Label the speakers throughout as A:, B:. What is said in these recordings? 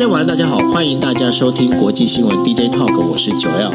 A: 家晚安，大家好，欢迎大家收听国际新闻 DJ Talk，我是九 L。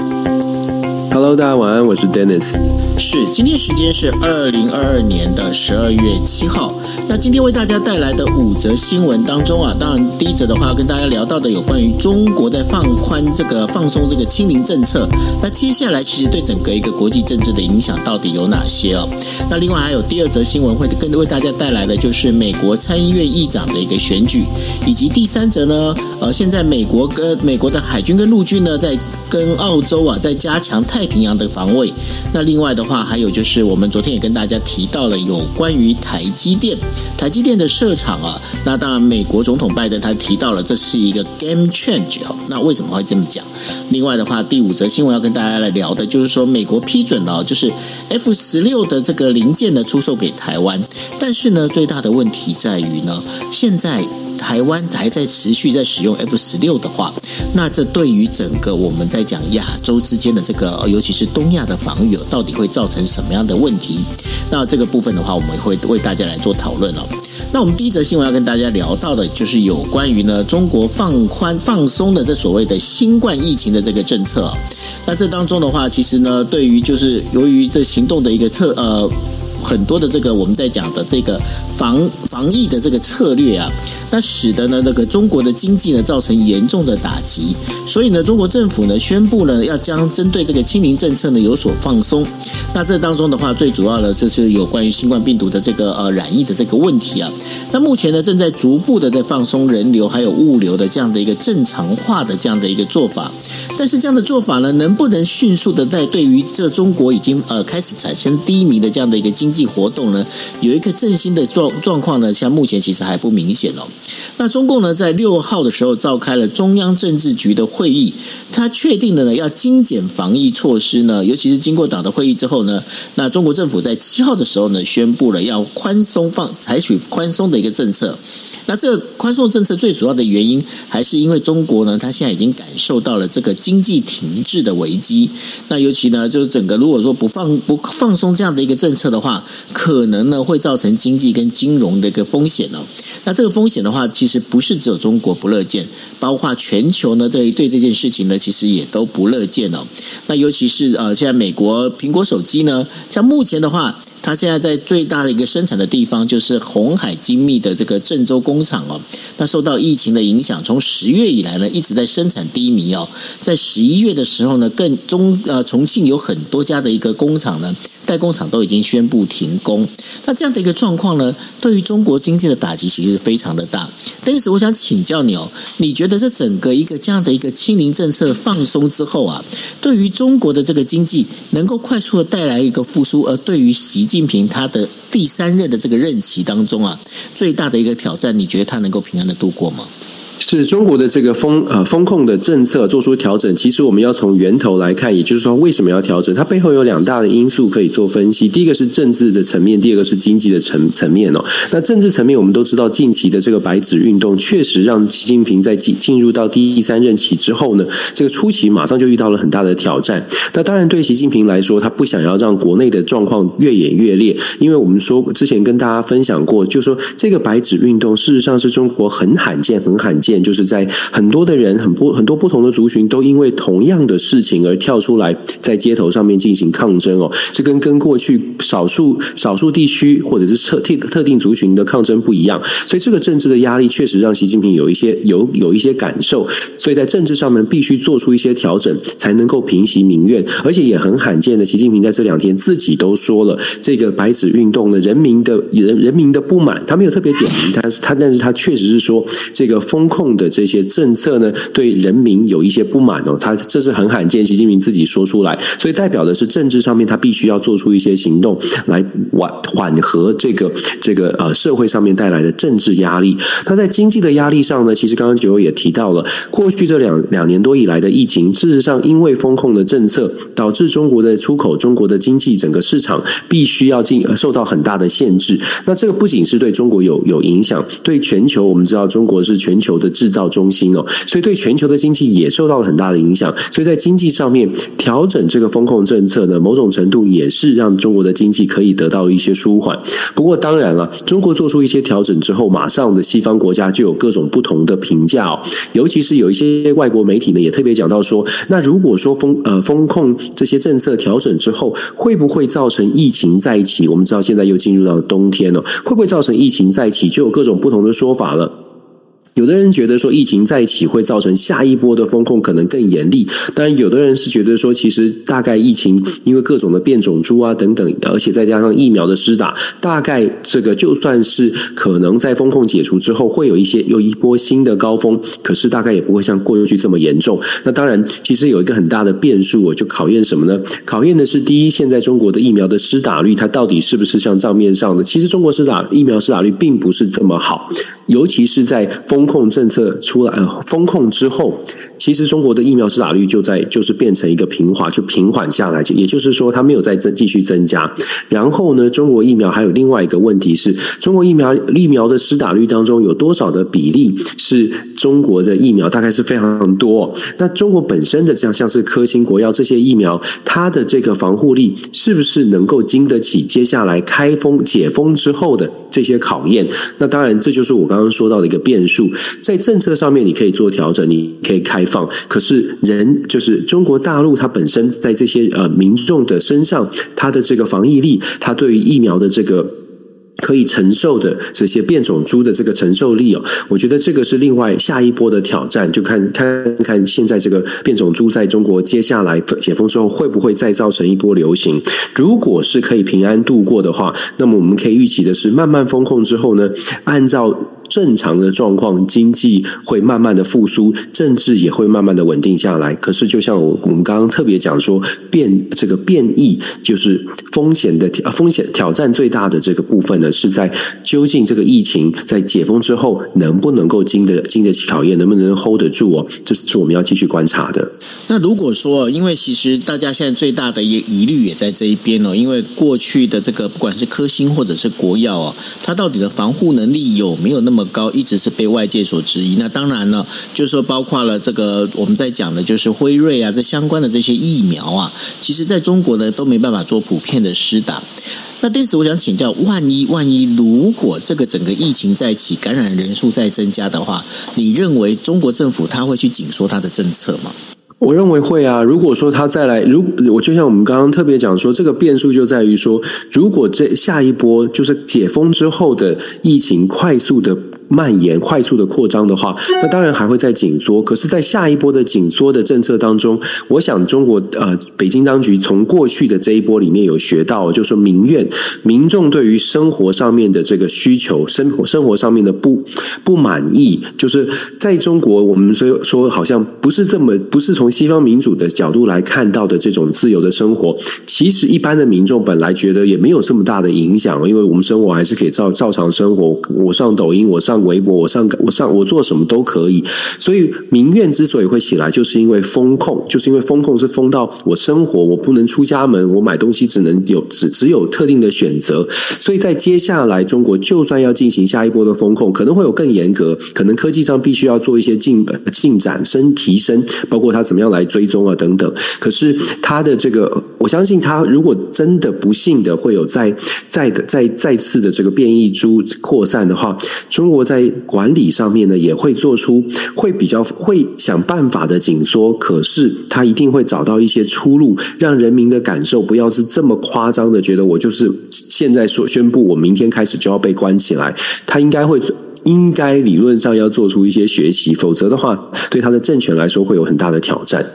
B: Hello，大家晚安，我是 Dennis。
A: 是，今天时间是二零二二年的十二月七号。那今天为大家带来的五则新闻当中啊，当然第一则的话跟大家聊到的有关于中国在放宽这个放松这个清零政策。那接下来其实对整个一个国际政治的影响到底有哪些哦？那另外还有第二则新闻会跟为大家带来的就是美国参议院议长的一个选举，以及第三则呢，呃，现在美国跟美国的海军跟陆军呢在跟澳洲啊在加强太平洋的防卫。那另外的话还有就是我们昨天也跟大家提到了有关于台积电。台积电的设厂啊，那当然，美国总统拜登他提到了这是一个 game change 哦。那为什么会这么讲？另外的话，第五则新闻要跟大家来聊的，就是说美国批准了，就是 F 十六的这个零件呢出售给台湾，但是呢，最大的问题在于呢，现在台湾还在持续在使用 F 十六的话，那这对于整个我们在讲亚洲之间的这个，尤其是东亚的防御，到底会造成什么样的问题？那这个部分的话，我们会为大家来做讨讨论了。那我们第一则新闻要跟大家聊到的，就是有关于呢中国放宽放松的这所谓的新冠疫情的这个政策。那这当中的话，其实呢，对于就是由于这行动的一个策呃很多的这个我们在讲的这个防防疫的这个策略啊。那使得呢，那个中国的经济呢造成严重的打击，所以呢，中国政府呢宣布呢要将针对这个清零政策呢有所放松。那这当中的话，最主要的就是有关于新冠病毒的这个呃染疫的这个问题啊。那目前呢正在逐步的在放松人流还有物流的这样的一个正常化的这样的一个做法。但是这样的做法呢，能不能迅速的在对于这中国已经呃开始产生低迷的这样的一个经济活动呢，有一个振兴的状状况呢？像目前其实还不明显哦。那中共呢，在六号的时候召开了中央政治局的会议，他确定的呢要精简防疫措施呢，尤其是经过党的会议之后呢，那中国政府在七号的时候呢，宣布了要宽松放，采取宽松的一个政策。那这个宽松政策最主要的原因，还是因为中国呢，它现在已经感受到了这个经济停滞的危机。那尤其呢，就是整个如果说不放不放松这样的一个政策的话，可能呢会造成经济跟金融的一个风险哦。那这个风险的话，其实不是只有中国不乐见，包括全球呢对对这件事情呢，其实也都不乐见哦。那尤其是呃，现在美国苹果手机呢，像目前的话。它现在在最大的一个生产的地方，就是红海精密的这个郑州工厂哦。那受到疫情的影响，从十月以来呢，一直在生产低迷哦。在十一月的时候呢，更中呃重庆有很多家的一个工厂呢。代工厂都已经宣布停工，那这样的一个状况呢，对于中国经济的打击其实是非常的大。但是我想请教你哦，你觉得这整个一个这样的一个清零政策放松之后啊，对于中国的这个经济能够快速的带来一个复苏，而对于习近平他的第三任的这个任期当中啊，最大的一个挑战，你觉得他能够平安的度过吗？
B: 是中国的这个风呃风控的政策做出调整，其实我们要从源头来看，也就是说为什么要调整？它背后有两大的因素可以做分析。第一个是政治的层面，第二个是经济的层层面哦。那政治层面，我们都知道近期的这个白纸运动，确实让习近平在进进入到第一、第三任期之后呢，这个初期马上就遇到了很大的挑战。那当然对习近平来说，他不想要让国内的状况越演越烈，因为我们说之前跟大家分享过，就说这个白纸运动事实上是中国很罕见、很罕见见。就是在很多的人，很不很多不同的族群，都因为同样的事情而跳出来，在街头上面进行抗争哦。这跟跟过去少数少数地区或者是特定特定族群的抗争不一样，所以这个政治的压力确实让习近平有一些有有一些感受。所以在政治上面必须做出一些调整，才能够平息民怨。而且也很罕见的，习近平在这两天自己都说了，这个白纸运动的，人民的人人民的不满，他没有特别点名，但是他但是他确实是说这个风控。的这些政策呢，对人民有一些不满哦，他这是很罕见，习近平自己说出来，所以代表的是政治上面他必须要做出一些行动来缓缓和这个这个呃社会上面带来的政治压力。那在经济的压力上呢，其实刚刚九友也提到了，过去这两两年多以来的疫情，事实上因为风控的政策，导致中国的出口、中国的经济整个市场必须要进受到很大的限制。那这个不仅是对中国有有影响，对全球，我们知道中国是全球的。的制造中心哦，所以对全球的经济也受到了很大的影响。所以在经济上面调整这个风控政策呢，某种程度也是让中国的经济可以得到一些舒缓。不过当然了，中国做出一些调整之后，马上的西方国家就有各种不同的评价哦，尤其是有一些外国媒体呢也特别讲到说，那如果说风呃风控这些政策调整之后，会不会造成疫情再起？我们知道现在又进入到冬天了，会不会造成疫情再起？就有各种不同的说法了。有的人觉得说疫情再起会造成下一波的风控可能更严厉，但有的人是觉得说，其实大概疫情因为各种的变种株啊等等，而且再加上疫苗的施打，大概这个就算是可能在风控解除之后会有一些有一波新的高峰，可是大概也不会像过去这么严重。那当然，其实有一个很大的变数，我就考验什么呢？考验的是第一，现在中国的疫苗的施打率，它到底是不是像账面上的？其实中国施打疫苗施打率并不是这么好。尤其是在风控政策出来，呃，风控之后。其实中国的疫苗施打率就在就是变成一个平滑，就平缓下来，也就是说它没有再增继续增加。然后呢，中国疫苗还有另外一个问题是，中国疫苗疫苗的施打率当中有多少的比例是中国的疫苗？大概是非常多。那中国本身的像像是科兴、国药这些疫苗，它的这个防护力是不是能够经得起接下来开封解封之后的这些考验？那当然，这就是我刚刚说到的一个变数。在政策上面，你可以做调整，你可以开。放，可是人就是中国大陆，它本身在这些呃民众的身上，它的这个防疫力，它对于疫苗的这个可以承受的这些变种株的这个承受力哦，我觉得这个是另外下一波的挑战，就看看看现在这个变种株在中国接下来解封之后会不会再造成一波流行。如果是可以平安度过的话，那么我们可以预期的是，慢慢封控之后呢，按照。正常的状况，经济会慢慢的复苏，政治也会慢慢的稳定下来。可是，就像我我们刚刚特别讲说，变这个变异就是风险的风险挑战最大的这个部分呢，是在究竟这个疫情在解封之后能不能够经得经得起考验，能不能 hold 得住哦？这是我们要继续观察的。
A: 那如果说，因为其实大家现在最大的一疑虑也在这一边哦，因为过去的这个不管是科兴或者是国药哦，它到底的防护能力有没有那么那么高，一直是被外界所质疑。那当然呢，就是说包括了这个我们在讲的，就是辉瑞啊，这相关的这些疫苗啊，其实在中国呢都没办法做普遍的施打。那对此，我想请教，万一万一如果这个整个疫情再起，感染人数再增加的话，你认为中国政府他会去紧缩他的政策吗？
B: 我认为会啊。如果说他再来，如我就像我们刚刚特别讲说，这个变数就在于说，如果这下一波就是解封之后的疫情快速的。蔓延快速的扩张的话，那当然还会再紧缩。可是，在下一波的紧缩的政策当中，我想中国呃北京当局从过去的这一波里面有学到，就是说民怨、民众对于生活上面的这个需求、生活生活上面的不不满意，就是在中国我们说说好像不是这么不是从西方民主的角度来看到的这种自由的生活。其实一般的民众本来觉得也没有这么大的影响，因为我们生活还是可以照照常生活。我上抖音，我上。微博，我上我上我做什么都可以，所以民怨之所以会起来，就是因为封控，就是因为封控是封到我生活，我不能出家门，我买东西只能有只只有特定的选择，所以在接下来中国就算要进行下一波的风控，可能会有更严格，可能科技上必须要做一些进进展升提升，包括它怎么样来追踪啊等等。可是它的这个，我相信它如果真的不幸的会有再再的再再次的这个变异株扩散的话，中国。在管理上面呢，也会做出会比较会想办法的紧缩，可是他一定会找到一些出路，让人民的感受不要是这么夸张的，觉得我就是现在说宣布，我明天开始就要被关起来。他应该会应该理论上要做出一些学习，否则的话，对他的政权来说会有很大的挑战。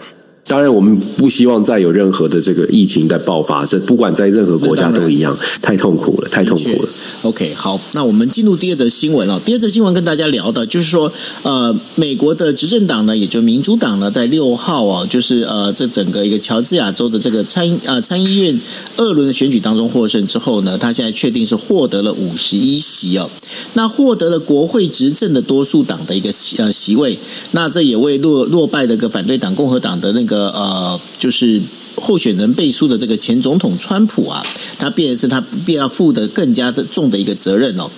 B: 当然，我们不希望再有任何的这个疫情在爆发，这不管在任何国家都一样，太痛苦了，太痛苦了。
A: OK，好，那我们进入第二则新闻哦。第二则新闻跟大家聊的，就是说，呃，美国的执政党呢，也就民主党呢，在六号啊，就是呃，这整个一个乔治亚州的这个参呃参议院二轮的选举当中获胜之后呢，他现在确定是获得了五十一席哦，那获得了国会执政的多数党的一个席呃席位，那这也为落落败的个反对党共和党的那个。呃，就是候选人背书的这个前总统川普啊，他变成是他必要负的更加的重的一个责任哦。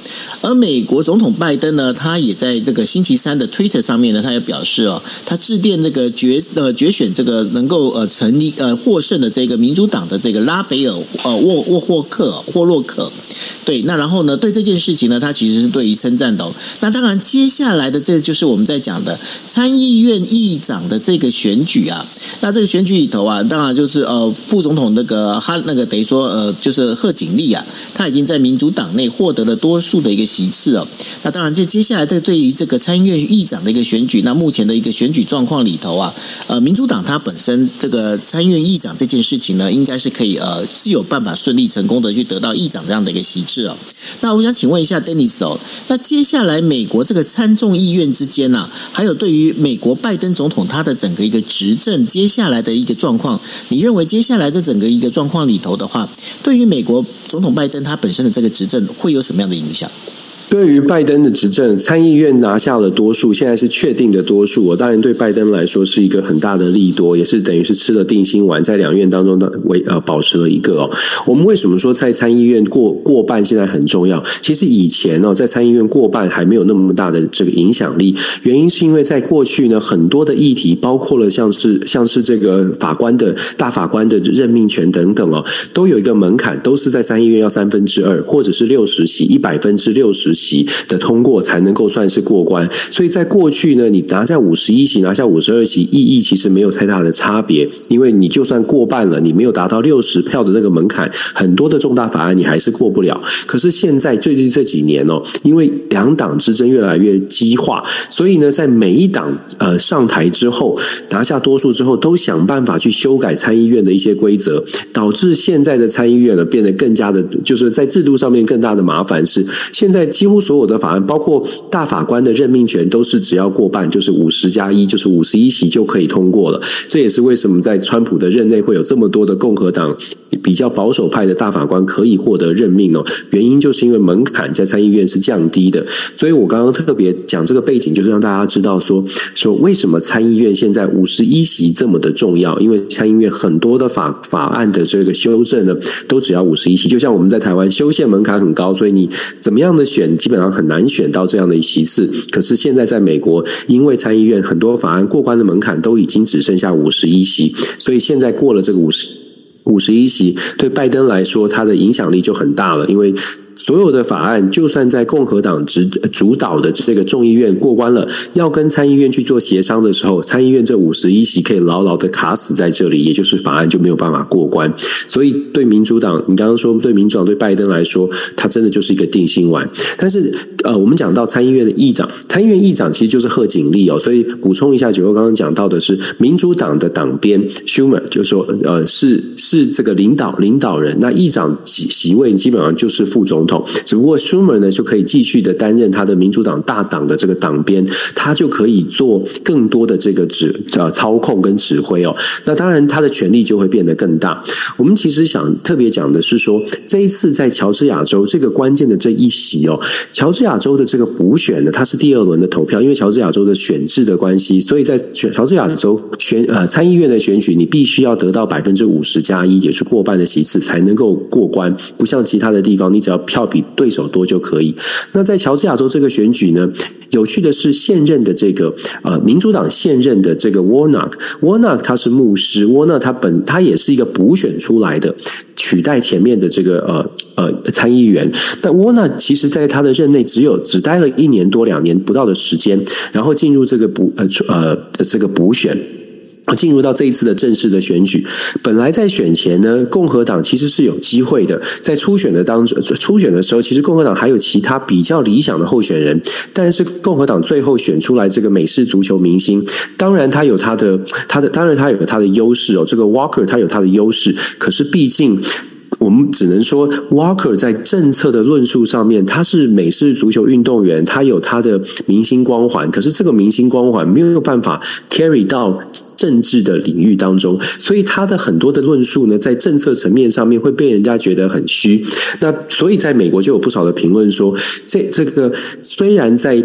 A: 而美国总统拜登呢，他也在这个星期三的 Twitter 上面呢，他也表示哦，他致电这个决呃决选这个能够呃成立呃获胜的这个民主党的这个拉斐尔呃沃沃霍克霍洛克。对，那然后呢？对这件事情呢，他其实是对于称赞的。那当然，接下来的这就是我们在讲的参议院议长的这个选举啊。那这个选举里头啊，当然就就是呃，副总统那个哈那个等于说呃，就是贺锦丽啊，他已经在民主党内获得了多数的一个席次哦。那当然，这接下来的对于这个参议院议长的一个选举，那目前的一个选举状况里头啊，呃，民主党它本身这个参议院议长这件事情呢，应该是可以呃，是有办法顺利成功的去得到议长这样的一个席次。哦，那我想请问一下 Dennis 哦，那接下来美国这个参众议院之间呢，还有对于美国拜登总统他的整个一个执政接下来的一个状况，你认为接下来这整个一个状况里头的话，对于美国总统拜登他本身的这个执政会有什么样的影响？
B: 对于拜登的执政，参议院拿下了多数，现在是确定的多数。我当然对拜登来说是一个很大的利多，也是等于是吃了定心丸，在两院当中的为呃保持了一个哦。我们为什么说在参议院过过半现在很重要？其实以前哦，在参议院过半还没有那么大的这个影响力，原因是因为在过去呢，很多的议题，包括了像是像是这个法官的大法官的任命权等等哦，都有一个门槛，都是在参议院要三分之二，或者是六十席一百分之六十席。的通过才能够算是过关，所以在过去呢，你拿下五十一席，拿下五十二席，意义其实没有太大的差别，因为你就算过半了，你没有达到六十票的那个门槛，很多的重大法案你还是过不了。可是现在最近这几年哦，因为两党之争越来越激化，所以呢，在每一党呃上台之后，拿下多数之后，都想办法去修改参议院的一些规则，导致现在的参议院呢变得更加的，就是在制度上面更大的麻烦是现在几乎。几乎所有的法案，包括大法官的任命权，都是只要过半，就是五十加一，就是五十一席就可以通过了。这也是为什么在川普的任内会有这么多的共和党比较保守派的大法官可以获得任命哦。原因就是因为门槛在参议院是降低的。所以我刚刚特别讲这个背景，就是让大家知道说说为什么参议院现在五十一席这么的重要。因为参议院很多的法法案的这个修正呢，都只要五十一席。就像我们在台湾修宪门槛很高，所以你怎么样的选？基本上很难选到这样的席次，可是现在在美国，因为参议院很多法案过关的门槛都已经只剩下五十一席，所以现在过了这个五十五十一席，对拜登来说，他的影响力就很大了，因为。所有的法案，就算在共和党执主导的这个众议院过关了，要跟参议院去做协商的时候，参议院这五十一席可以牢牢的卡死在这里，也就是法案就没有办法过关。所以对民主党，你刚刚说对民主党对拜登来说，他真的就是一个定心丸。但是呃，我们讲到参议院的议长，参议院议长其实就是贺锦丽哦。所以补充一下，九欧刚刚讲到的是民主党的党鞭 Schumer，就是说呃是是这个领导领导人，那议长席席位基本上就是副总统。只不过 Schumer 呢就可以继续的担任他的民主党大党的这个党鞭，他就可以做更多的这个指呃操控跟指挥哦。那当然他的权力就会变得更大。我们其实想特别讲的是说，这一次在乔治亚州这个关键的这一席哦，乔治亚州的这个补选呢，它是第二轮的投票，因为乔治亚州的选制的关系，所以在选乔治亚州选呃参议院的选举，你必须要得到百分之五十加一，也是过半的席次才能够过关，不像其他的地方，你只要票。比对手多就可以。那在乔治亚州这个选举呢，有趣的是现任的这个呃民主党现任的这个 Warnock，Warnock 他是牧师，Warnock 他本他也是一个补选出来的，取代前面的这个呃呃参议员。但 Warnock 其实在他的任内只有只待了一年多两年不到的时间，然后进入这个补呃呃这个补选。进入到这一次的正式的选举，本来在选前呢，共和党其实是有机会的。在初选的当中，初选的时候，其实共和党还有其他比较理想的候选人，但是共和党最后选出来这个美式足球明星，当然他有他的他的，当然他有他的优势哦。这个 Walker 他有他的优势，可是毕竟。我们只能说，Walker 在政策的论述上面，他是美式足球运动员，他有他的明星光环。可是这个明星光环没有办法 carry 到政治的领域当中，所以他的很多的论述呢，在政策层面上面会被人家觉得很虚。那所以在美国就有不少的评论说，这这个虽然在。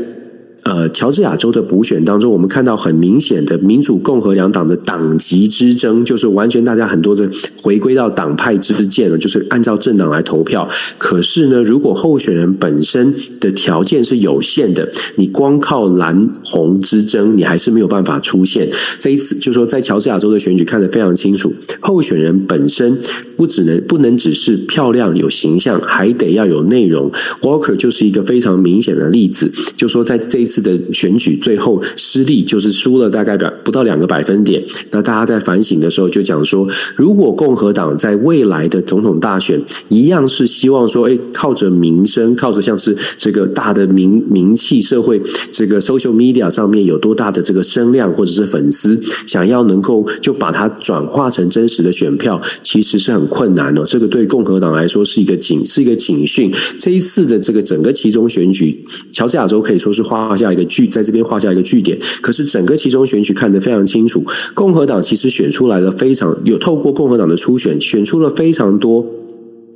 B: 呃乔治亚州的补选当中，我们看到很明显的民主共和两党的党籍之争，就是完全大家很多的回归到党派之间了，就是按照政党来投票。可是呢，如果候选人本身的条件是有限的，你光靠蓝红之争，你还是没有办法出现。这一次就是说，在乔治亚州的选举看得非常清楚，候选人本身不只能不能只是漂亮有形象，还得要有内容。Walker 就是一个非常明显的例子，就说在这一次的选举最后失利，就是输了大概百不到两个百分点。那大家在反省的时候就讲说，如果共和党在未来的总统大选一样是希望说，哎，靠着名声，靠着像是这个大的名名气，社会这个 social media 上面有多大的这个声量或者是粉丝，想要能够就把它转化成真实的选票，其实是很困难哦。这个对共和党来说是一个警，是一个警讯。这一次的这个整个其中选举，乔治亚州可以说是画下一个句，在这边画下一个句点。可是整个其中选举看得非常清楚，共和党其实选出来了非常有透过共和党的初选，选出了非常多。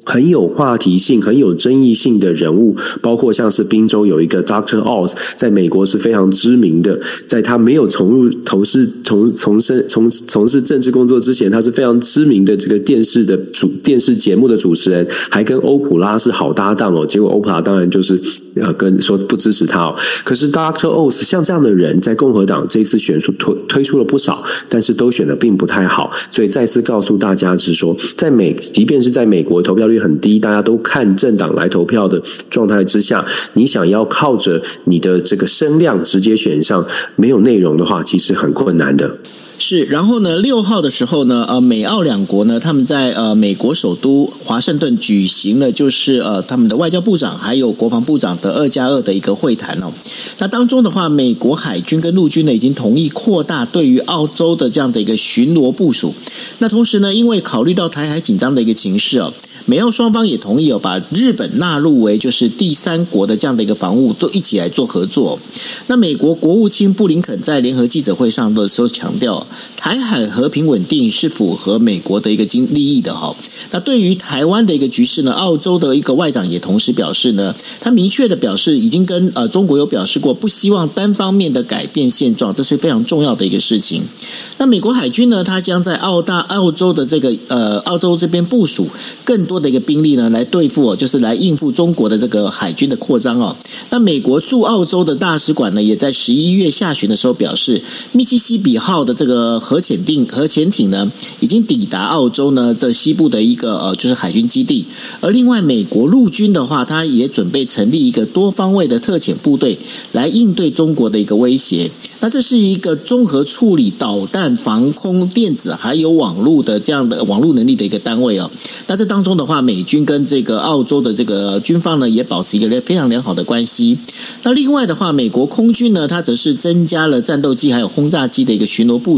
B: 很有话题性、很有争议性的人物，包括像是宾州有一个 Doctor Oz，在美国是非常知名的。在他没有从入从事从从事从从事政治工作之前，他是非常知名的这个电视的主电视节目的主持人，还跟欧普拉是好搭档哦。结果欧普拉当然就是呃跟说不支持他哦。可是 Doctor Oz 像这样的人，在共和党这一次选出推推出了不少，但是都选的并不太好。所以再次告诉大家是说，在美即便是在美国投票率很低，大家都看政党来投票的状态之下，你想要靠着你的这个声量直接选上，没有内容的话，其实很困难的。
A: 是，然后呢，六号的时候呢，呃，美澳两国呢，他们在呃美国首都华盛顿举行了，就是呃他们的外交部长还有国防部长的二加二的一个会谈哦。那当中的话，美国海军跟陆军呢，已经同意扩大对于澳洲的这样的一个巡逻部署。那同时呢，因为考虑到台海紧张的一个情势哦。美澳双方也同意哦，把日本纳入为就是第三国的这样的一个防务，都一起来做合作。那美国国务卿布林肯在联合记者会上的时候强调，台海和平稳定是符合美国的一个经利益的哈。那对于台湾的一个局势呢，澳洲的一个外长也同时表示呢，他明确的表示已经跟呃中国有表示过，不希望单方面的改变现状，这是非常重要的一个事情。那美国海军呢，它将在澳大澳洲的这个呃澳洲这边部署更多的一个兵力呢，来对付哦，就是来应付中国的这个海军的扩张哦。那美国驻澳洲的大使馆呢，也在十一月下旬的时候表示，密西西比号的这个核潜艇核潜艇呢，已经抵达澳洲呢的西部的一个呃就是海军基地。而另外，美国陆军的话，它也准备成立一个多方位的特遣部队，来应对中国的一个威胁。那这是一个综合处理导弹、防空、电子还有网络的这样的网络能力的一个单位哦。那这当中的话，美军跟这个澳洲的这个军方呢，也保持一个非常良好的关系。那另外的话，美国空军呢，它则是增加了战斗机还有轰炸机的一个巡逻部。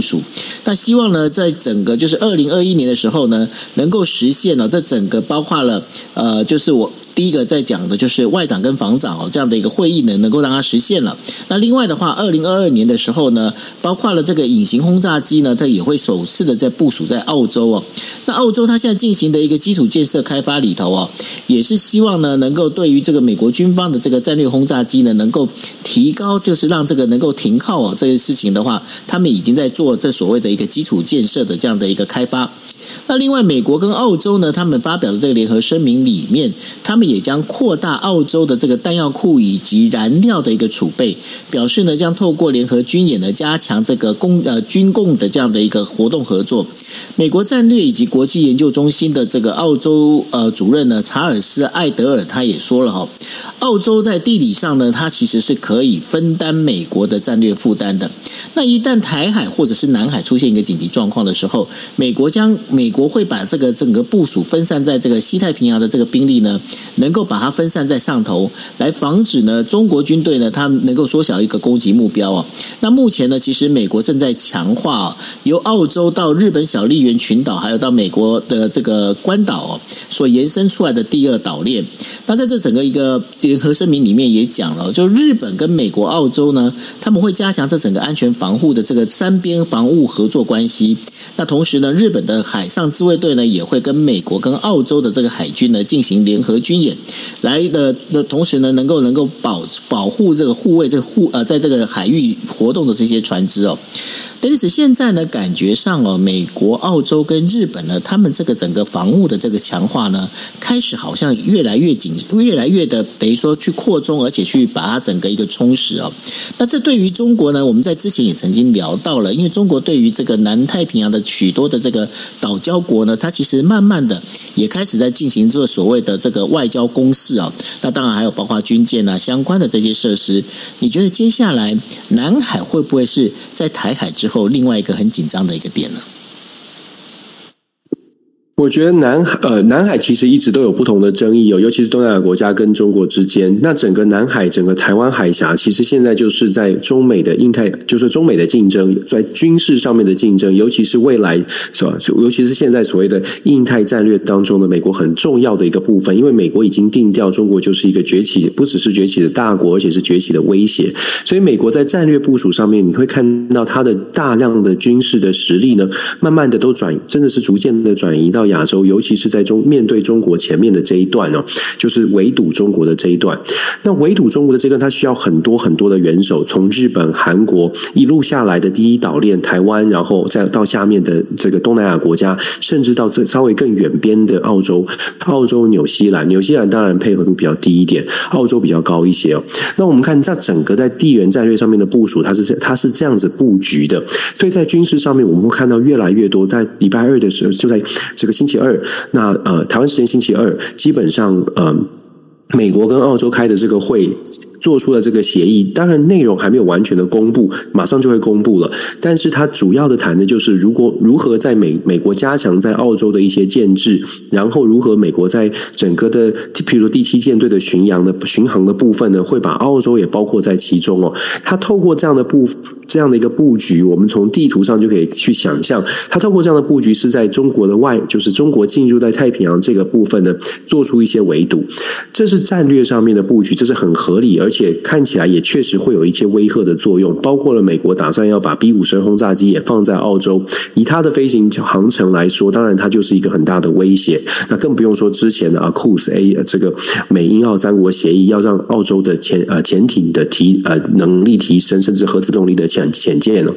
A: 那希望呢，在整个就是二零二一年的时候呢，能够实现了这整个包括了呃，就是我。第一个在讲的就是外长跟防长哦，这样的一个会议呢，能够让它实现了。那另外的话，二零二二年的时候呢，包括了这个隐形轰炸机呢，它也会首次的在部署在澳洲哦。那澳洲它现在进行的一个基础建设开发里头哦，也是希望呢，能够对于这个美国军方的这个战略轰炸机呢，能够提高，就是让这个能够停靠哦，这个事情的话，他们已经在做这所谓的一个基础建设的这样的一个开发。那另外，美国跟澳洲呢，他们发表的这个联合声明里面，他们也将扩大澳洲的这个弹药库以及燃料的一个储备，表示呢，将透过联合军演呢，加强这个供呃军供的这样的一个活动合作。美国战略以及国际研究中心的这个澳洲呃主任呢，查尔斯艾德尔他也说了哈，澳洲在地理上呢，它其实是可可以分担美国的战略负担的。那一旦台海或者是南海出现一个紧急状况的时候，美国将美国会把这个整个部署分散在这个西太平洋的这个兵力呢，能够把它分散在上头，来防止呢中国军队呢它能够缩小一个攻击目标哦。那目前呢，其实美国正在强化由澳洲到日本小笠原群岛，还有到美国的这个关岛哦，所延伸出来的第二岛链。那在这整个一个联合声明里面也讲了，就日本跟美国、澳洲呢，他们会加强这整个安全防护的这个三边防务合作关系。那同时呢，日本的海上自卫队呢，也会跟美国跟澳洲的这个海军呢进行联合军演，来的的同时呢，能够能够保保护这个护卫这个护呃，在这个海域活动的这些船只哦。但是，现在呢，感觉上哦，美国、澳洲跟日本呢，他们这个整个防务的这个强化呢，开始好像越来越紧，越来越的等于说去扩充，而且去把它整个一个充实哦。那这对于中国呢，我们在之前也曾经聊到了，因为中国对于这个南太平洋的许多的这个岛礁国呢，它其实慢慢的也开始在进行这个所谓的这个外交攻势啊。那当然还有包括军舰啊相关的这些设施。你觉得接下来南海会不会是在台海之后？后另外一个很紧张的一个点呢？
B: 我觉得南海呃南海其实一直都有不同的争议哦，尤其是东南亚国家跟中国之间。那整个南海，整个台湾海峡，其实现在就是在中美的印太，就是中美的竞争，在军事上面的竞争，尤其是未来是吧？尤其是现在所谓的印太战略当中的美国很重要的一个部分，因为美国已经定调，中国就是一个崛起，不只是崛起的大国，而且是崛起的威胁。所以美国在战略部署上面，你会看到它的大量的军事的实力呢，慢慢的都转，真的是逐渐的转移到。亚洲，尤其是在中面对中国前面的这一段哦，就是围堵中国的这一段。那围堵中国的这段，它需要很多很多的元首，从日本、韩国一路下来的第一岛链台湾，然后再到下面的这个东南亚国家，甚至到这稍微更远边的澳洲、澳洲、纽西兰。纽西兰当然配合度比较低一点，澳洲比较高一些哦。那我们看在整个在地缘战略上面的部署，它是这它是这样子布局的。所以在军事上面，我们会看到越来越多。在礼拜二的时候，就在这个。星期二，那呃，台湾时间星期二，基本上呃，美国跟澳洲开的这个会。做出了这个协议，当然内容还没有完全的公布，马上就会公布了。但是它主要的谈的就是，如果如何在美美国加强在澳洲的一些建制，然后如何美国在整个的，譬如说第七舰队的巡洋的巡航的部分呢，会把澳洲也包括在其中哦。它透过这样的布这样的一个布局，我们从地图上就可以去想象，它透过这样的布局是在中国的外，就是中国进入在太平洋这个部分呢，做出一些围堵，这是战略上面的布局，这是很合理而。且看起来也确实会有一些威吓的作用，包括了美国打算要把 B 五十轰炸机也放在澳洲，以它的飞行航程来说，当然它就是一个很大的威胁。那更不用说之前的 AUKUS A 这个美英澳三国协议，要让澳洲的潜呃潜艇的提呃能力提升，甚至核子动力的潜潜舰了。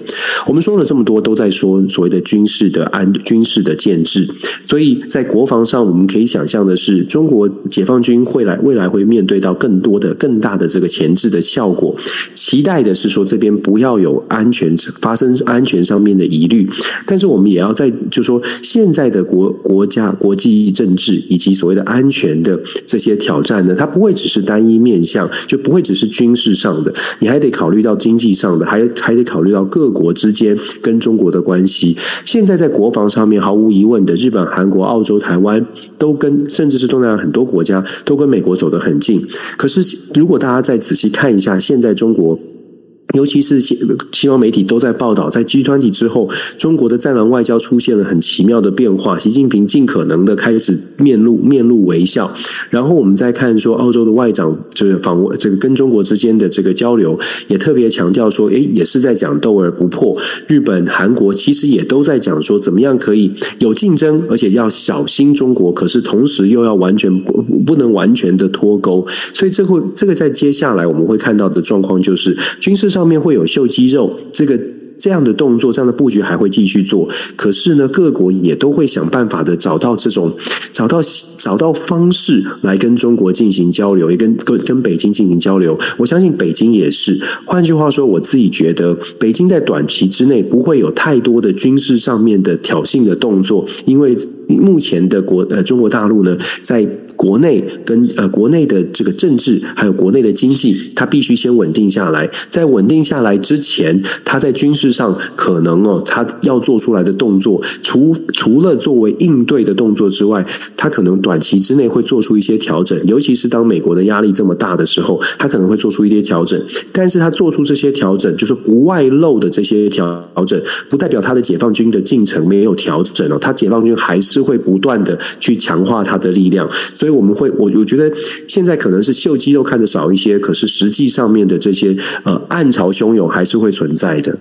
B: 我们说了这么多，都在说所谓的军事的安军事的建制。所以在国防上，我们可以想象的是，中国解放军会来未来会面对到更多的更大的这个。前置的效果，期待的是说这边不要有安全发生安全上面的疑虑，但是我们也要在就说现在的国国家国际政治以及所谓的安全的这些挑战呢，它不会只是单一面向，就不会只是军事上的，你还得考虑到经济上的，还还得考虑到各国之间跟中国的关系。现在在国防上面，毫无疑问的，日本、韩国、澳洲、台湾都跟甚至是东南亚很多国家都跟美国走得很近。可是如果大家在仔细看一下，现在中国。尤其是西西方媒体都在报道，在 G 团体之后，中国的战狼外交出现了很奇妙的变化。习近平尽可能的开始面露面露微笑。然后我们再看说，澳洲的外长就是访问，这个跟中国之间的这个交流，也特别强调说，诶，也是在讲斗而不破。日本、韩国其实也都在讲说，怎么样可以有竞争，而且要小心中国，可是同时又要完全不不能完全的脱钩。所以这会这个在接下来我们会看到的状况就是军事上上。面会有秀肌肉，这个这样的动作，这样的布局还会继续做。可是呢，各国也都会想办法的找到这种找到找到方式来跟中国进行交流，也跟跟跟北京进行交流。我相信北京也是。换句话说，我自己觉得，北京在短期之内不会有太多的军事上面的挑衅的动作，因为目前的国呃中国大陆呢，在。国内跟呃国内的这个政治，还有国内的经济，它必须先稳定下来。在稳定下来之前，它在军事上可能哦，它要做出来的动作，除除了作为应对的动作之外，它可能短期之内会做出一些调整。尤其是当美国的压力这么大的时候，它可能会做出一些调整。但是它做出这些调整，就是不外露的这些调整，不代表它的解放军的进程没有调整哦。它解放军还是会不断的去强化它的力量。所以我们会，我我觉得现在可能是秀肌肉看的少一些，可是实际上面的这些呃暗潮汹涌还是会存在的。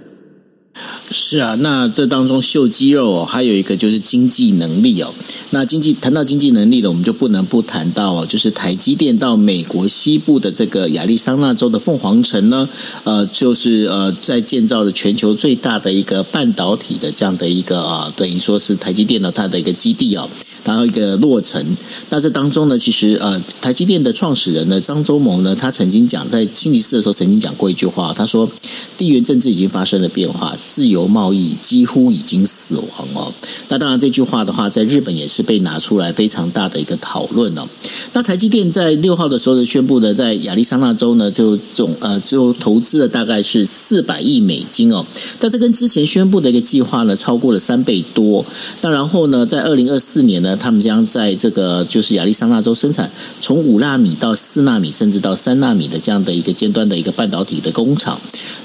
A: 是啊，那这当中秀肌肉哦，还有一个就是经济能力哦。那经济谈到经济能力了，我们就不能不谈到哦，就是台积电到美国西部的这个亚利桑那州的凤凰城呢，呃，就是呃在建造的全球最大的一个半导体的这样的一个啊，等于说是台积电的它的一个基地哦。然后一个落成，那这当中呢，其实呃，台积电的创始人呢，张忠谋呢，他曾经讲在星期四的时候曾经讲过一句话，他说，地缘政治已经发生了变化，自由贸易几乎已经死亡哦。那当然这句话的话，在日本也是被拿出来非常大的一个讨论哦。那台积电在六号的时候呢，宣布呢，在亚利桑那州呢，就总呃就投资了大概是四百亿美金哦。但是跟之前宣布的一个计划呢，超过了三倍多。那然后呢，在二零二四年呢。他们将在这个就是亚利桑那州生产从五纳米到四纳米，甚至到三纳米的这样的一个尖端的一个半导体的工厂。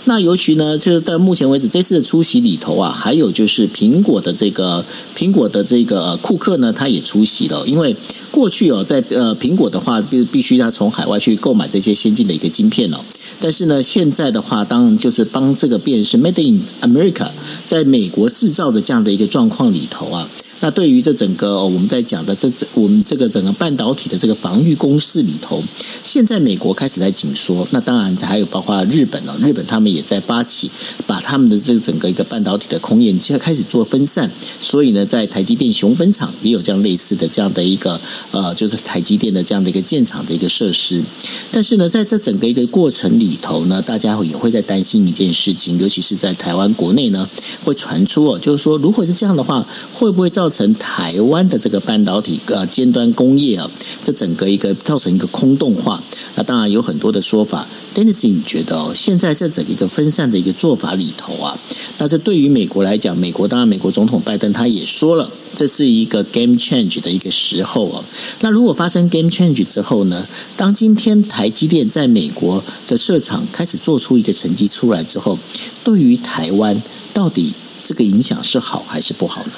A: 那尤其呢，就是到目前为止这次的出出席里头啊，还有就是苹果的这个苹果的这个库克呢，他也出席了。因为过去哦，在呃苹果的话，必必须要从海外去购买这些先进的一个晶片哦。但是呢，现在的话，当然就是帮这个变是 Made in America，在美国制造的这样的一个状况里头啊。那对于这整个我们在讲的这我们这个整个半导体的这个防御工事里头，现在美国开始在紧缩，那当然还有包括日本哦，日本他们也在发起把他们的这个整个一个半导体的供应现在开始做分散，所以呢，在台积电熊本厂也有这样类似的这样的一个呃，就是台积电的这样的一个建厂的一个设施。但是呢，在这整个一个过程里头呢，大家也会在担心一件事情，尤其是在台湾国内呢，会传出哦，就是说如果是这样的话，会不会造成台湾的这个半导体呃尖端工业啊，这整个一个造成一个空洞化？那当然有很多的说法。Dennis，你觉得哦，现在这整个一个分散的一个做法里头啊，那这对于美国来讲，美国当然美国总统拜登他也说了，这是一个 game change 的一个时候哦。那如果发生 game change 之后呢，当今天台积电在美国的设厂开始做出一个成绩出来之后，对于台湾到底这个影响是好还是不好呢？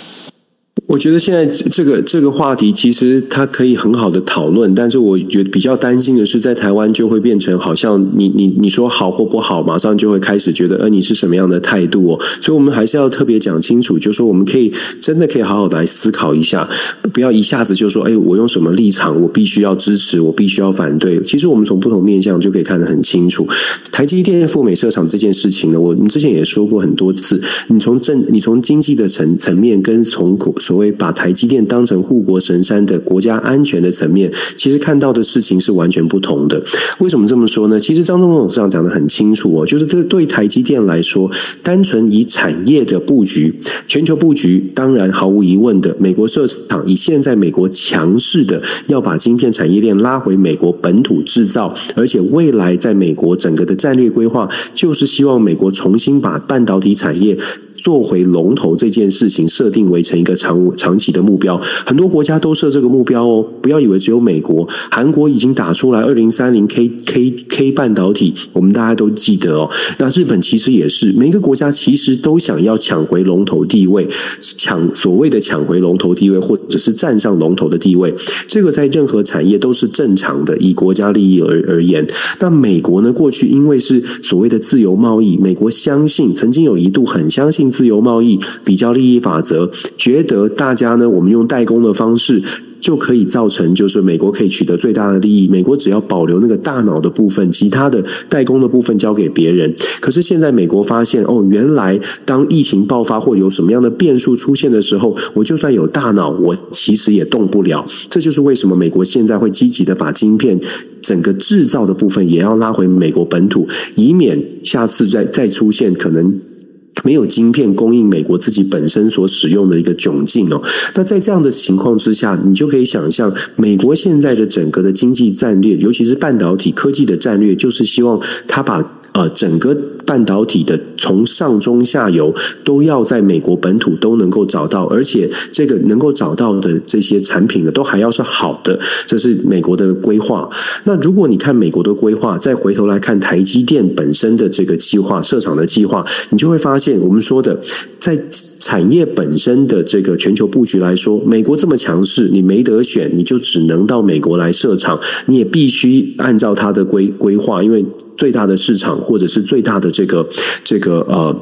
B: 我觉得现在这个这个话题其实它可以很好的讨论，但是我觉得比较担心的是，在台湾就会变成好像你你你说好或不好，马上就会开始觉得，呃，你是什么样的态度哦？所以，我们还是要特别讲清楚，就是说我们可以真的可以好好来思考一下，不要一下子就说，哎，我用什么立场，我必须要支持，我必须要反对。其实我们从不同面向就可以看得很清楚。台积电赴美设厂这件事情呢，我们之前也说过很多次，你从政，你从经济的层层面跟从所谓会把台积电当成护国神山的国家安全的层面，其实看到的事情是完全不同的。为什么这么说呢？其实张忠谋董事长讲得很清楚哦，就是对对台积电来说，单纯以产业的布局、全球布局，当然毫无疑问的，美国设厂以现在美国强势的要把晶片产业链拉回美国本土制造，而且未来在美国整个的战略规划，就是希望美国重新把半导体产业。做回龙头这件事情设定为成一个长长期的目标，很多国家都设这个目标哦。不要以为只有美国，韩国已经打出来二零三零 K K K 半导体，我们大家都记得哦。那日本其实也是，每一个国家其实都想要抢回龙头地位，抢所谓的抢回龙头地位，或者是站上龙头的地位。这个在任何产业都是正常的，以国家利益而而言。那美国呢？过去因为是所谓的自由贸易，美国相信曾经有一度很相信。自由贸易比较利益法则，觉得大家呢，我们用代工的方式就可以造成，就是美国可以取得最大的利益。美国只要保留那个大脑的部分，其他的代工的部分交给别人。可是现在美国发现，哦，原来当疫情爆发或有什么样的变数出现的时候，我就算有大脑，我其实也动不了。这就是为什么美国现在会积极的把晶片整个制造的部分也要拉回美国本土，以免下次再再出现可能。没有晶片供应美国自己本身所使用的一个窘境哦，那在这样的情况之下，你就可以想象，美国现在的整个的经济战略，尤其是半导体科技的战略，就是希望它把。呃，整个半导体的从上中下游都要在美国本土都能够找到，而且这个能够找到的这些产品呢，都还要是好的，这是美国的规划。那如果你看美国的规划，再回头来看台积电本身的这个计划设厂的计划，你就会发现我们说的在产业本身的这个全球布局来说，美国这么强势，你没得选，你就只能到美国来设厂，你也必须按照它的规规划，因为。最大的市场，或者是最大的这个这个呃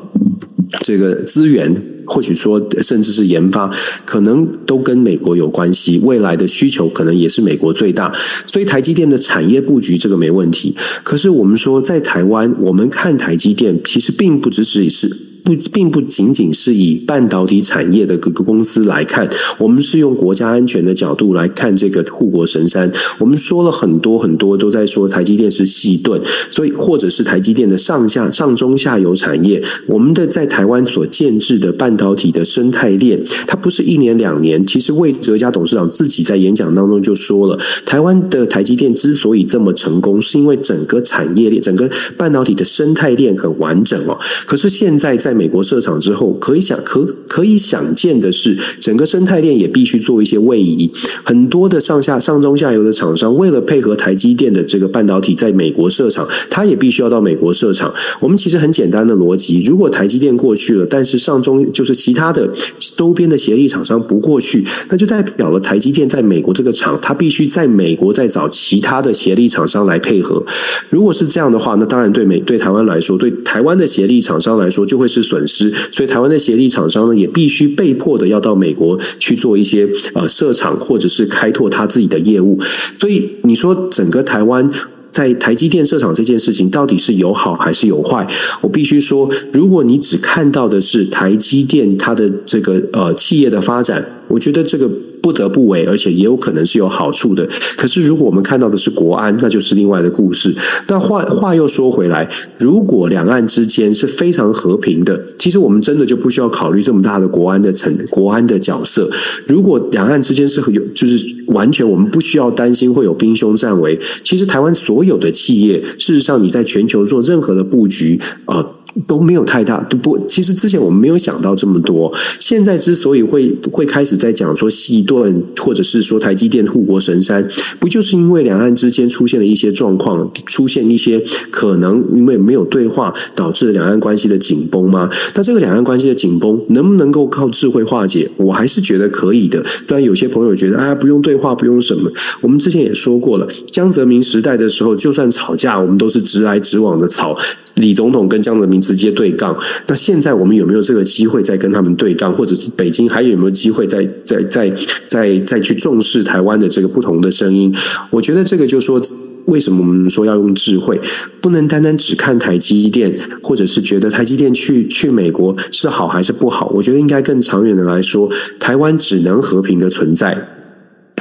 B: 这个资源，或许说甚至是研发，可能都跟美国有关系。未来的需求可能也是美国最大，所以台积电的产业布局这个没问题。可是我们说在台湾，我们看台积电，其实并不只是。不，并不仅仅是以半导体产业的各个公司来看，我们是用国家安全的角度来看这个护国神山。我们说了很多很多，都在说台积电是细盾，所以或者是台积电的上下上中下游产业。我们的在台湾所建制的半导体的生态链，它不是一年两年。其实魏哲家董事长自己在演讲当中就说了，台湾的台积电之所以这么成功，是因为整个产业链、整个半导体的生态链很完整哦。可是现在在在美国设厂之后，可以想可可以想见的是，整个生态链也必须做一些位移。很多的上下上中下游的厂商，为了配合台积电的这个半导体在美国设厂，它也必须要到美国设厂。我们其实很简单的逻辑：如果台积电过去了，但是上中就是其他的周边的协力厂商不过去，那就代表了台积电在美国这个厂，它必须在美国再找其他的协力厂商来配合。如果是这样的话，那当然对美对台湾来说，对台湾的协力厂商来说，就会是。损失，所以台湾的协力厂商呢，也必须被迫的要到美国去做一些呃设厂，或者是开拓他自己的业务。所以你说整个台湾在台积电设厂这件事情，到底是有好还是有坏？我必须说，如果你只看到的是台积电它的这个呃企业的发展，我觉得这个。不得不为，而且也有可能是有好处的。可是，如果我们看到的是国安，那就是另外的故事。那话话又说回来，如果两岸之间是非常和平的，其实我们真的就不需要考虑这么大的国安的层、国安的角色。如果两岸之间是有，就是完全我们不需要担心会有兵凶战危。其实，台湾所有的企业，事实上你在全球做任何的布局啊。都没有太大，都不。其实之前我们没有想到这么多。现在之所以会会开始在讲说细盾，或者是说台积电护国神山，不就是因为两岸之间出现了一些状况，出现一些可能因为没有对话导致两岸关系的紧绷吗？那这个两岸关系的紧绷能不能够靠智慧化解？我还是觉得可以的。虽然有些朋友觉得啊，不用对话，不用什么。我们之前也说过了，江泽民时代的时候，就算吵架，我们都是直来直往的吵。李总统跟江泽民直接对杠，那现在我们有没有这个机会再跟他们对杠，或者是北京还有没有机会再再再再再去重视台湾的这个不同的声音？我觉得这个就说，为什么我们说要用智慧，不能单单只看台积电，或者是觉得台积电去去美国是好还是不好？我觉得应该更长远的来说，台湾只能和平的存在。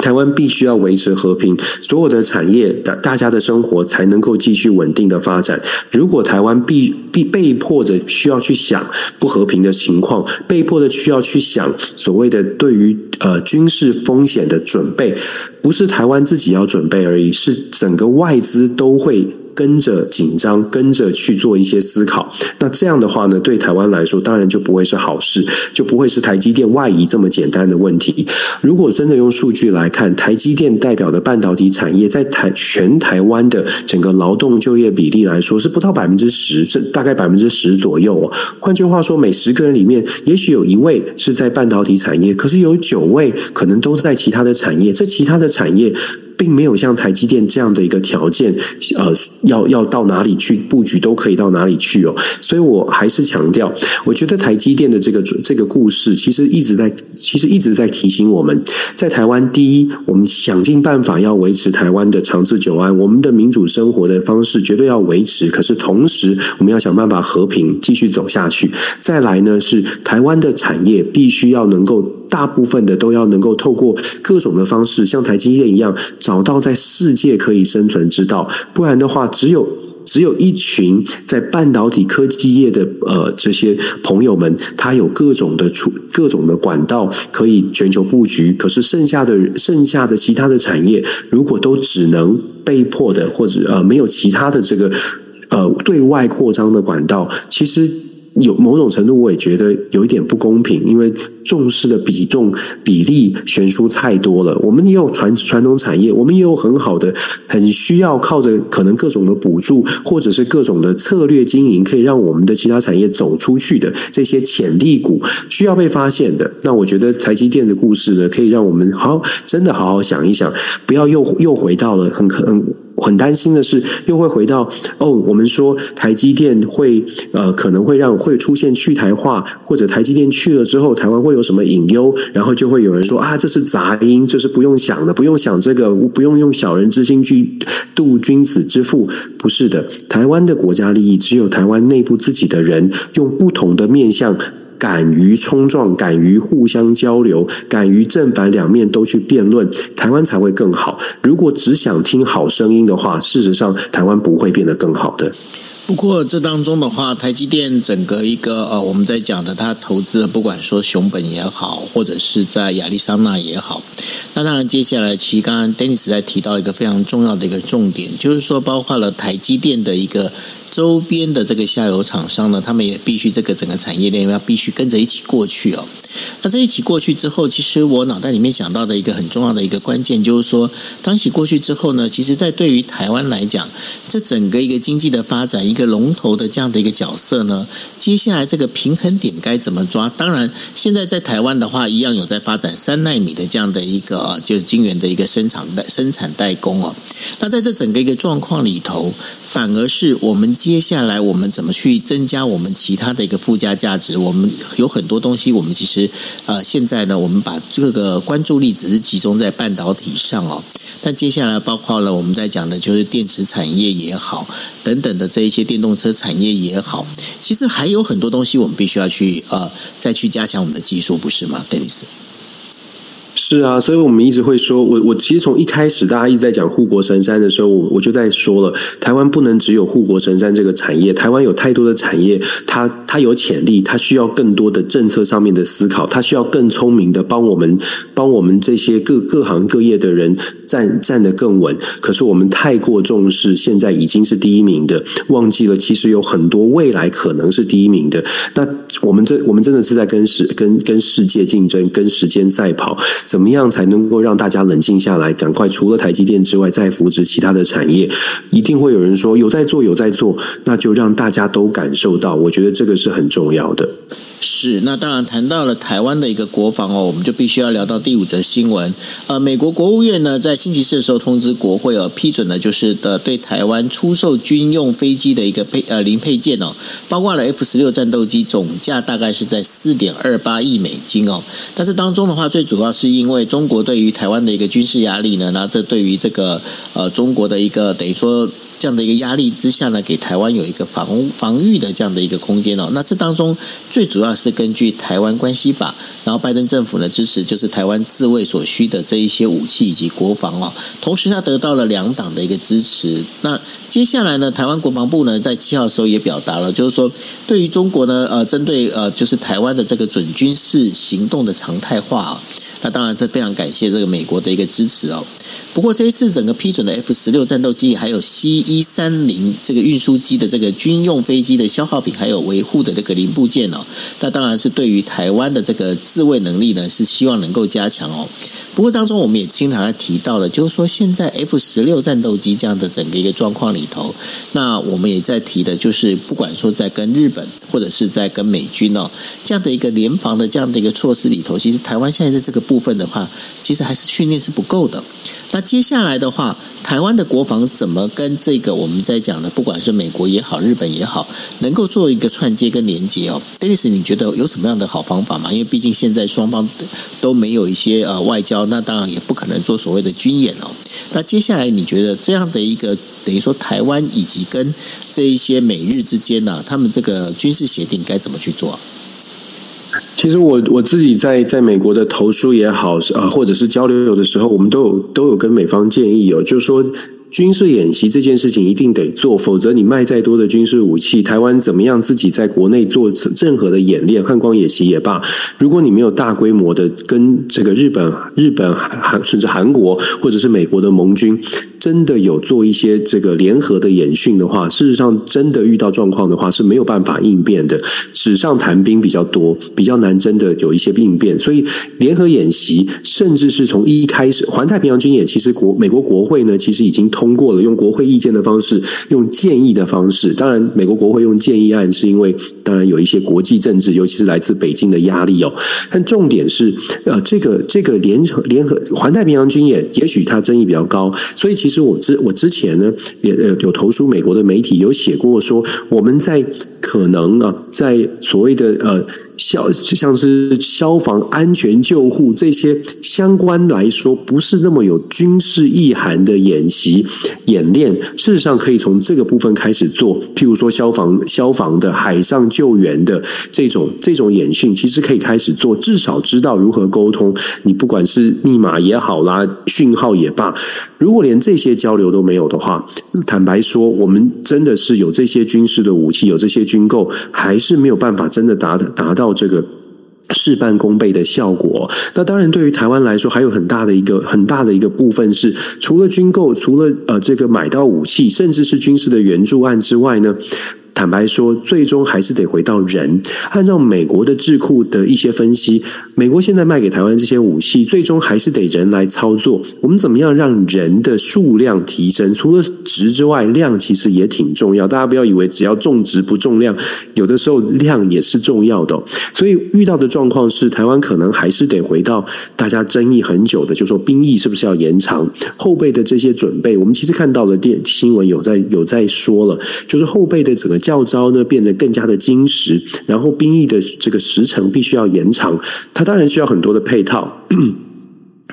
B: 台湾必须要维持和平，所有的产业，大大家的生活才能够继续稳定的发展。如果台湾必必被迫着需要去想不和平的情况，被迫的需要去想所谓的对于呃军事风险的准备，不是台湾自己要准备而已，是整个外资都会。跟着紧张，跟着去做一些思考，那这样的话呢，对台湾来说，当然就不会是好事，就不会是台积电外移这么简单的问题。如果真的用数据来看，台积电代表的半导体产业，在台全台湾的整个劳动就业比例来说，是不到百分之十，是大概百分之十左右。换句话说，每十个人里面，也许有一位是在半导体产业，可是有九位可能都在其他的产业，这其他的产业。并没有像台积电这样的一个条件，呃，要要到哪里去布局都可以到哪里去哦。所以我还是强调，我觉得台积电的这个这个故事，其实一直在，其实一直在提醒我们，在台湾，第一，我们想尽办法要维持台湾的长治久安，我们的民主生活的方式绝对要维持。可是同时，我们要想办法和平继续走下去。再来呢，是台湾的产业必须要能够。大部分的都要能够透过各种的方式，像台积电一样，找到在世界可以生存之道。不然的话，只有只有一群在半导体科技业的呃这些朋友们，他有各种的出各种的管道可以全球布局。可是剩下的剩下的其他的产业，如果都只能被迫的或者呃没有其他的这个。呃，对外扩张的管道，其实。有某种程度，我也觉得有一点不公平，因为重视的比重比例悬殊太多了。我们也有传传统产业，我们也有很好的、很需要靠着可能各种的补助或者是各种的策略经营，可以让我们的其他产业走出去的这些潜力股，需要被发现的。那我觉得台积电的故事呢，可以让我们好真的好好想一想，不要又又回到了很可能。很担心的是，又会回到哦，我们说台积电会呃可能会让会出现去台化，或者台积电去了之后，台湾会有什么隐忧？然后就会有人说啊，这是杂音，这是不用想的，不用想这个，不用用小人之心去度君子之腹。不是的，台湾的国家利益，只有台湾内部自己的人用不同的面向。敢于冲撞，敢于互相交流，敢于正反两面都去辩论，台湾才会更好。如果只想听好声音的话，事实上台湾不会变得更好的。
A: 不过这当中的话，台积电整个一个呃，我们在讲的，它投资的不管说熊本也好，或者是在亚利桑那也好，那当然接下来其实刚刚 Dennis 在提到一个非常重要的一个重点，就是说包括了台积电的一个。周边的这个下游厂商呢，他们也必须这个整个产业链要必须跟着一起过去哦。那这一起过去之后，其实我脑袋里面想到的一个很重要的一个关键，就是说，当起过去之后呢，其实，在对于台湾来讲，这整个一个经济的发展，一个龙头的这样的一个角色呢，接下来这个平衡点该怎么抓？当然，现在在台湾的话，一样有在发展三纳米的这样的一个就是晶圆的一个生产代生产代工哦。那在这整个一个状况里头，反而是我们接下来我们怎么去增加我们其他的一个附加价值？我们有很多东西，我们其实呃现在呢，我们把这个关注力只是集中在半导体上哦。但接下来包括了我们在讲的就是电池产业也好，等等的这一些电动车产业也好，其实还有很多东西我们必须要去呃再去加强我们的技术，不是吗，邓律师？
B: 是啊，所以我们一直会说，我我其实从一开始大家一直在讲护国神山的时候，我我就在说了，台湾不能只有护国神山这个产业，台湾有太多的产业，它它有潜力，它需要更多的政策上面的思考，它需要更聪明的帮我们帮我们这些各各行各业的人站站得更稳。可是我们太过重视现在已经是第一名的，忘记了其实有很多未来可能是第一名的。那我们这我们真的是在跟世跟跟世界竞争，跟时间赛跑。怎么样才能够让大家冷静下来？赶快除了台积电之外，再扶植其他的产业。一定会有人说有在做，有在做，那就让大家都感受到。我觉得这个是很重要的。
A: 是，那当然谈到了台湾的一个国防哦，我们就必须要聊到第五则新闻。呃，美国国务院呢在星期四的时候通知国会哦，批准了就是的对台湾出售军用飞机的一个配呃零配件哦，包括了 F 十六战斗机，总价大概是在四点二八亿美金哦。但是当中的话，最主要是因为中国对于台湾的一个军事压力呢，那这对于这个呃中国的一个等于说这样的一个压力之下呢，给台湾有一个防防御的这样的一个空间哦。那这当中最主要是根据台湾关系法，然后拜登政府呢支持就是台湾自卫所需的这一些武器以及国防哦。同时他得到了两党的一个支持。那接下来呢，台湾国防部呢在七号的时候也表达了，就是说对于中国呢呃针对呃就是台湾的这个准军事行动的常态化啊。那当然是非常感谢这个美国的一个支持哦。不过这一次整个批准的 F 十六战斗机，还有 C 一三零这个运输机的这个军用飞机的消耗品，还有维护的这个零部件哦，那当然是对于台湾的这个自卫能力呢，是希望能够加强哦。不过当中我们也经常提到了，就是说现在 F 十六战斗机这样的整个一个状况里头，那我们也在提的，就是不管说在跟日本或者是在跟美军哦这样的一个联防的这样的一个措施里头，其实台湾现在在这个部分的话，其实还是训练是不够的。那接下来的话，台湾的国防怎么跟这个我们在讲的，不管是美国也好，日本也好，能够做一个串接跟连接哦？Dennis，你觉得有什么样的好方法吗？因为毕竟现在双方都没有一些呃外交，那当然也不可能做所谓的军演哦。那接下来你觉得这样的一个等于说台湾以及跟这一些美日之间呢、他们这个军事协定该怎么去做？
B: 其实我我自己在在美国的投书也好，呃，或者是交流有的时候，我们都有都有跟美方建议哦，就是说军事演习这件事情一定得做，否则你卖再多的军事武器，台湾怎么样自己在国内做任何的演练，汉光演习也罢，如果你没有大规模的跟这个日本、日本、韩甚至韩国或者是美国的盟军。真的有做一些这个联合的演训的话，事实上真的遇到状况的话是没有办法应变的。纸上谈兵比较多，比较难真的有一些应变。所以联合演习，甚至是从一开始环太平洋军演，其实国美国国会呢，其实已经通过了用国会意见的方式，用建议的方式。当然，美国国会用建议案是因为当然有一些国际政治，尤其是来自北京的压力哦。但重点是，呃，这个这个联合联合环太平洋军演，也许它争议比较高。所以其其实我之我之前呢，也呃有投书美国的媒体有写过说，我们在可能啊，在所谓的呃。消像是消防、安全、救护这些相关来说，不是那么有军事意涵的演习演练。事实上，可以从这个部分开始做。譬如说，消防、消防的海上救援的这种这种演训，其实可以开始做，至少知道如何沟通。你不管是密码也好啦，讯号也罢，如果连这些交流都没有的话，坦白说，我们真的是有这些军事的武器，有这些军购，还是没有办法真的达达到。这个事半功倍的效果，那当然对于台湾来说，还有很大的一个很大的一个部分是，除了军购，除了呃这个买到武器，甚至是军事的援助案之外呢。坦白说，最终还是得回到人。按照美国的智库的一些分析，美国现在卖给台湾这些武器，最终还是得人来操作。我们怎么样让人的数量提升？除了值之外，量其实也挺重要。大家不要以为只要重质不重量，有的时候量也是重要的。所以遇到的状况是，台湾可能还是得回到大家争议很久的，就说兵役是不是要延长？后备的这些准备，我们其实看到了电新闻有在有在说了，就是后备的整个。教招呢变得更加的精实，然后兵役的这个时程必须要延长，它当然需要很多的配套。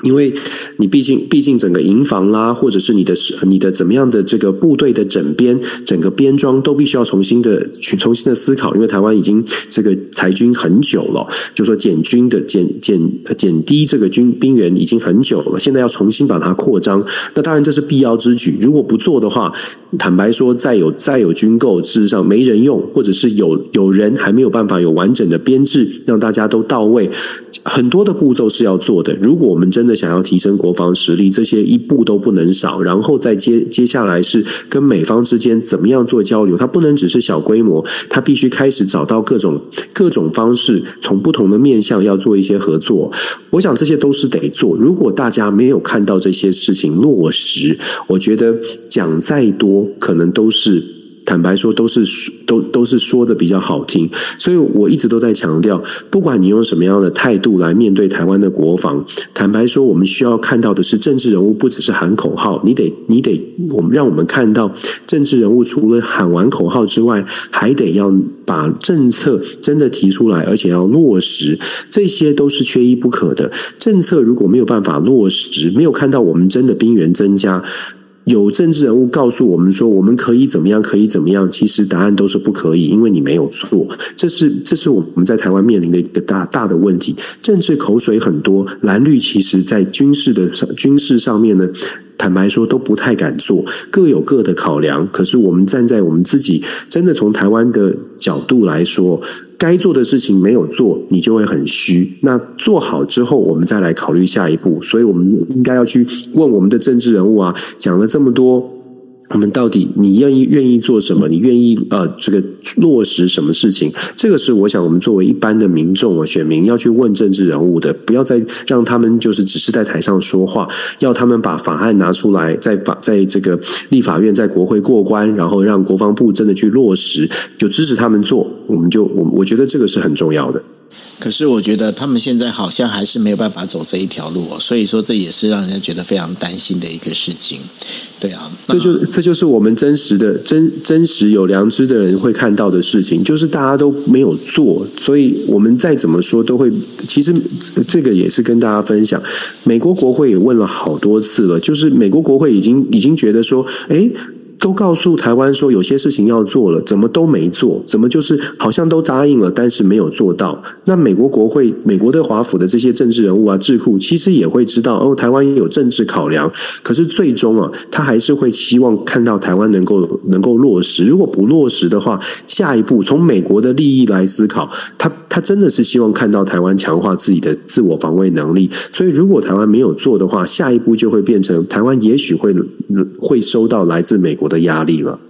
B: 因为你毕竟，毕竟整个营房啦，或者是你的你的怎么样的这个部队的整编，整个编装都必须要重新的去重新的思考。因为台湾已经这个裁军很久了，就说减军的减减减低这个军兵员已经很久了，现在要重新把它扩张，那当然这是必要之举。如果不做的话，坦白说，再有再有军购，事实上没人用，或者是有有人还没有办法有完整的编制，让大家都到位。很多的步骤是要做的。如果我们真的想要提升国防实力，这些一步都不能少。然后再接接下来是跟美方之间怎么样做交流，它不能只是小规模，它必须开始找到各种各种方式，从不同的面向要做一些合作。我想这些都是得做。如果大家没有看到这些事情落实，我觉得讲再多可能都是。坦白说，都是都都是说的比较好听，所以我一直都在强调，不管你用什么样的态度来面对台湾的国防，坦白说，我们需要看到的是政治人物不只是喊口号，你得你得我们让我们看到政治人物除了喊完口号之外，还得要把政策真的提出来，而且要落实，这些都是缺一不可的。政策如果没有办法落实，没有看到我们真的兵源增加。有政治人物告诉我们说，我们可以怎么样，可以怎么样？其实答案都是不可以，因为你没有错。这是这是我们在台湾面临的一个大大的问题。政治口水很多，蓝绿其实在军事的上军事上面呢，坦白说都不太敢做，各有各的考量。可是我们站在我们自己，真的从台湾的角度来说。该做的事情没有做，你就会很虚。那做好之后，我们再来考虑下一步。所以，我们应该要去问我们的政治人物啊，讲了这么多。我们到底你愿意愿意做什么？你愿意呃这个落实什么事情？这个是我想我们作为一般的民众啊，选民要去问政治人物的，不要再让他们就是只是在台上说话，要他们把法案拿出来，在法在这个立法院在国会过关，然后让国防部真的去落实，就支持他们做，我们就我我觉得这个是很重要的。
A: 可是我觉得他们现在好像还是没有办法走这一条路哦，所以说这也是让人家觉得非常担心的一个事情。对啊，
B: 这就这就是我们真实的真真实有良知的人会看到的事情，就是大家都没有做，所以我们再怎么说都会。其实这个也是跟大家分享，美国国会也问了好多次了，就是美国国会已经已经觉得说，哎。都告诉台湾说有些事情要做了，怎么都没做？怎么就是好像都答应了，但是没有做到？那美国国会、美国的华府的这些政治人物啊、智库，其实也会知道哦，台湾也有政治考量。可是最终啊，他还是会希望看到台湾能够能够落实。如果不落实的话，下一步从美国的利益来思考，他。他真的是希望看到台湾强化自己的自我防卫能力。所以，如果台湾没有做的话，下一步就会变成台湾也许会会收到来自美国的压力了。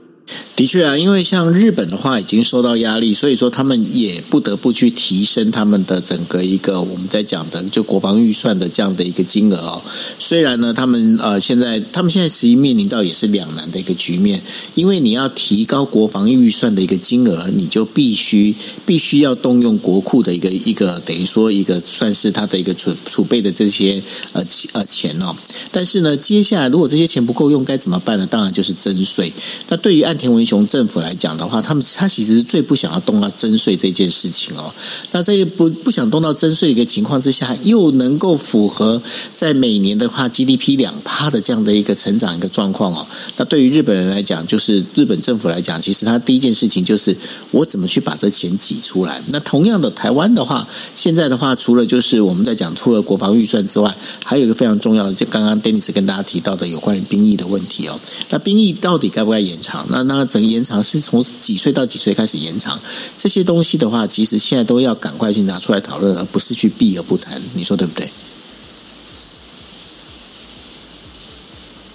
A: 的确啊，因为像日本的话已经受到压力，所以说他们也不得不去提升他们的整个一个我们在讲的就国防预算的这样的一个金额哦。虽然呢，他们呃现在他们现在实际面临到也是两难的一个局面，因为你要提高国防预算的一个金额，你就必须必须要动用国库的一个一个等于说一个算是他的一个储储备的这些呃呃钱哦。但是呢，接下来如果这些钱不够用，该怎么办呢？当然就是征税。那对于按岸田文雄政府来讲的话，他们他其实是最不想要动到征税这件事情哦。那在不不想动到征税的一个情况之下，又能够符合在每年的话 GDP 两趴的这样的一个成长一个状况哦。那对于日本人来讲，就是日本政府来讲，其实他第一件事情就是我怎么去把这钱挤出来。那同样的，台湾的话，现在的话，除了就是我们在讲除了国防预算之外，还有一个非常重要的，就刚刚 Dennis 跟大家提到的有关于兵役的问题哦。那兵役到底该不该延长？那那整个延长是从几岁到几岁开始延长？这些东西的话，其实现在都要赶快去拿出来讨论，而不是去避而不谈。你说对不对？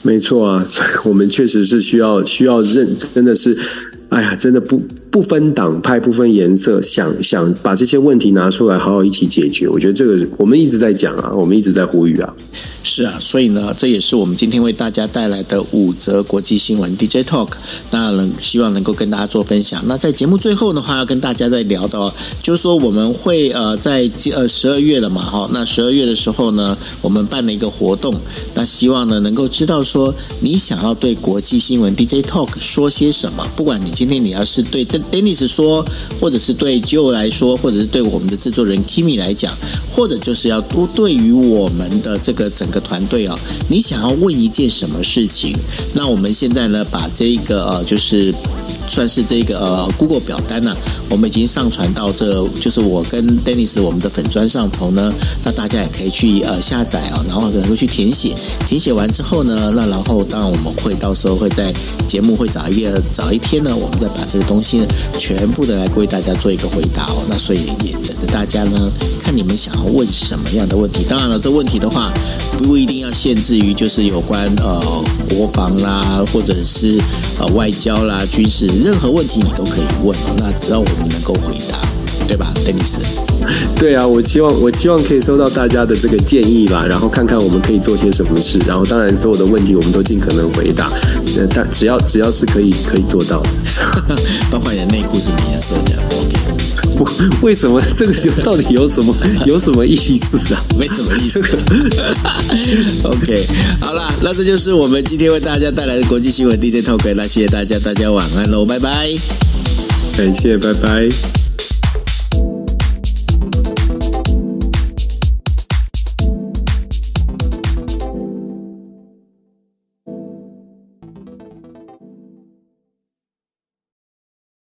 B: 没错啊，我们确实是需要需要认，真的是，哎呀，真的不不分党派、不分颜色，想想把这些问题拿出来，好好一起解决。我觉得这个我们一直在讲啊，我们一直在呼吁啊。
A: 是啊，所以呢，这也是我们今天为大家带来的五则国际新闻 DJ Talk。那能希望能够跟大家做分享。那在节目最后的话，要跟大家再聊到，就是说我们会呃在呃十二月了嘛，哈，那十二月的时候呢，我们办了一个活动。那希望呢能够知道说你想要对国际新闻 DJ Talk 说些什么。不管你今天你要是对这 Dennis 说，或者是对 Joe 来说，或者是对我们的制作人 Kimi 来讲，或者就是要多对于我们的这个整个团队啊，你想要问一件什么事情？那我们现在呢把这个呃就是。算是这个呃，Google 表单呢、我们已经上传到这，就是我跟 Dennis 我们的粉砖上头呢，那大家也可以去呃下载啊，然后能够去填写，填写完之后呢，那然后当然我们会到时候会在节目会早一个早一天呢，我们再把这个东西呢全部的来为大家做一个回答哦，那所以也等着大家呢，看你们想要问什么样的问题。当然了，这问题的话不一定要限制于就是有关呃国防啦，或者是呃外交啦、军事。任何问题你都可以问，那只要我们能够回答，对吧，Dennis？
B: 对啊，我希望我希望可以收到大家的这个建议吧，然后看看我们可以做些什么事，然后当然所有的问题我们都尽可能回答，呃但只要只要是可以可以做到的，
A: 包括你的内裤是什么颜色的？OK。
B: 为什么 这个有到底有什么 有什么意思啊？
A: 没什么意思。OK，好了，那这就是我们今天为大家带来的国际新闻 DJ Talk。那谢谢大家，大家晚安喽，拜拜。
B: 感谢，拜拜。